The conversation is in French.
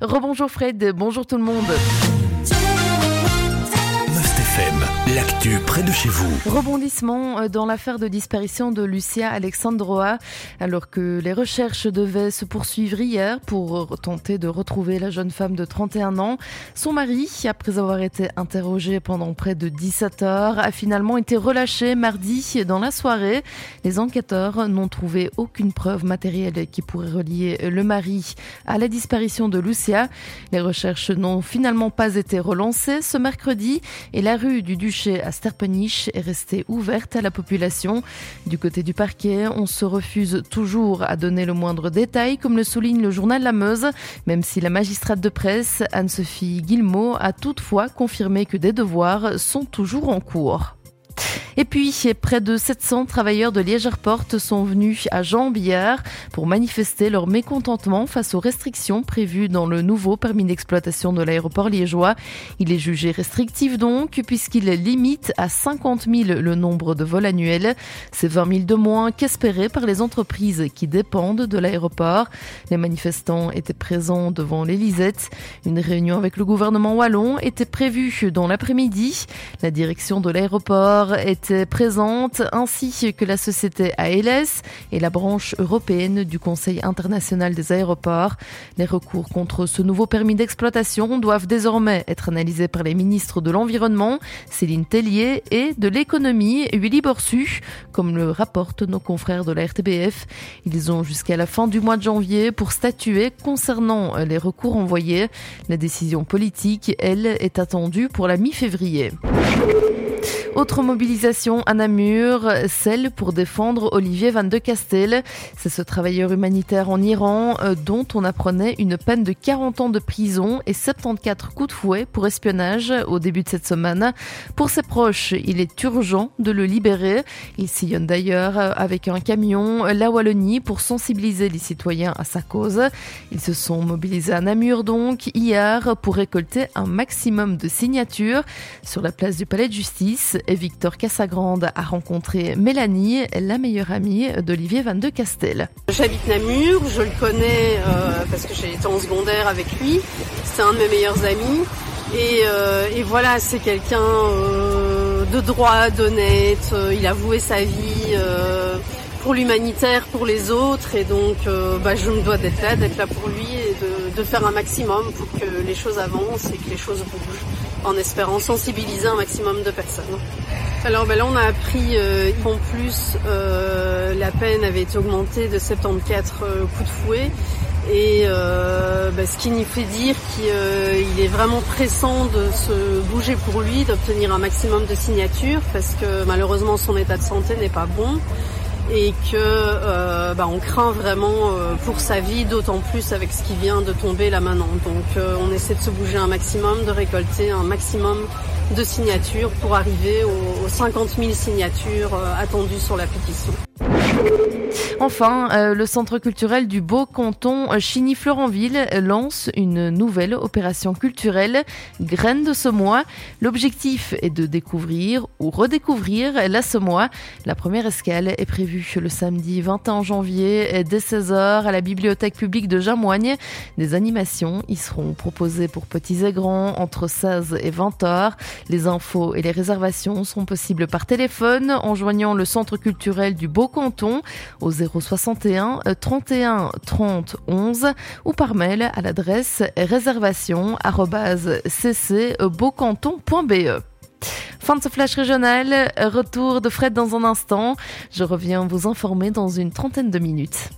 Rebonjour Fred, bonjour tout le monde. L'actu près de chez vous. Rebondissement euh, dans l'affaire de disparition de Lucia Alexandroa, alors que les recherches devaient se poursuivre hier pour tenter de retrouver la jeune femme de 31 ans. Son mari, après avoir été interrogé pendant près de 17 heures, a finalement été relâché mardi dans la soirée. Les enquêteurs n'ont trouvé aucune preuve matérielle qui pourrait relier le mari à la disparition de Lucia. Les recherches n'ont finalement pas été relancées ce mercredi et la rue du duché à Sterpenich est restée ouverte à la population. Du côté du parquet, on se refuse toujours à donner le moindre détail, comme le souligne le journal La Meuse, même si la magistrate de presse, Anne-Sophie Guillemot, a toutefois confirmé que des devoirs sont toujours en cours. Et puis, près de 700 travailleurs de Liège Airport sont venus à Jean-Billard pour manifester leur mécontentement face aux restrictions prévues dans le nouveau permis d'exploitation de l'aéroport liégeois. Il est jugé restrictif donc, puisqu'il limite à 50 000 le nombre de vols annuels. C'est 20 000 de moins qu'espéré par les entreprises qui dépendent de l'aéroport. Les manifestants étaient présents devant l'Elysette. Une réunion avec le gouvernement wallon était prévue dans l'après-midi. La direction de l'aéroport est présente, ainsi que la société ALS et la branche européenne du Conseil international des aéroports. Les recours contre ce nouveau permis d'exploitation doivent désormais être analysés par les ministres de l'Environnement, Céline Tellier, et de l'Économie, Willy Borsu, comme le rapportent nos confrères de la RTBF. Ils ont jusqu'à la fin du mois de janvier pour statuer concernant les recours envoyés. La décision politique, elle, est attendue pour la mi-février. Autre mobilisation à Namur, celle pour défendre Olivier Van de Castel. C'est ce travailleur humanitaire en Iran euh, dont on apprenait une peine de 40 ans de prison et 74 coups de fouet pour espionnage au début de cette semaine. Pour ses proches, il est urgent de le libérer. Il sillonne d'ailleurs avec un camion la Wallonie pour sensibiliser les citoyens à sa cause. Ils se sont mobilisés à Namur donc hier pour récolter un maximum de signatures sur la place du palais de justice. Victor Cassagrande a rencontré Mélanie, la meilleure amie d'Olivier Van de Castel. J'habite Namur, je le connais euh, parce que j'ai été en secondaire avec lui. C'est un de mes meilleurs amis. Et, euh, voilà, c'est quelqu'un euh, de droit, d'honnête. il a voué sa vie pour l'humanitaire, pour les autres. Et donc, bah, je me dois d'être là, d'être là pour lui et de, de faire un maximum pour que les choses avancent et que les choses bougent en espérant sensibiliser un maximum de personnes. Alors ben là on a appris euh, qu'en plus euh, la peine avait été augmentée de 74 euh, coups de fouet et ben, ce qui nous fait dire qu'il est vraiment pressant de se bouger pour lui, d'obtenir un maximum de signatures parce que malheureusement son état de santé n'est pas bon et que euh, bah, on craint vraiment euh, pour sa vie, d'autant plus avec ce qui vient de tomber là maintenant. Donc euh, on essaie de se bouger un maximum, de récolter un maximum de signatures pour arriver aux, aux 50 000 signatures attendues sur la pétition. Enfin, euh, le centre culturel du Beau Canton euh, Chigny-Florenville lance une nouvelle opération culturelle, Graines de Semois. L'objectif est de découvrir ou redécouvrir la Semois. La première escale est prévue le samedi 21 janvier dès 16h à la bibliothèque publique de Jamoigne. Des animations y seront proposées pour petits et grands entre 16 et 20 h Les infos et les réservations sont possibles par téléphone en joignant le centre culturel du Beau Canton au 061 31 30 11 ou par mail à l'adresse réservation@ccbeaucanton.be. Fin de ce flash régional, retour de Fred dans un instant. Je reviens vous informer dans une trentaine de minutes.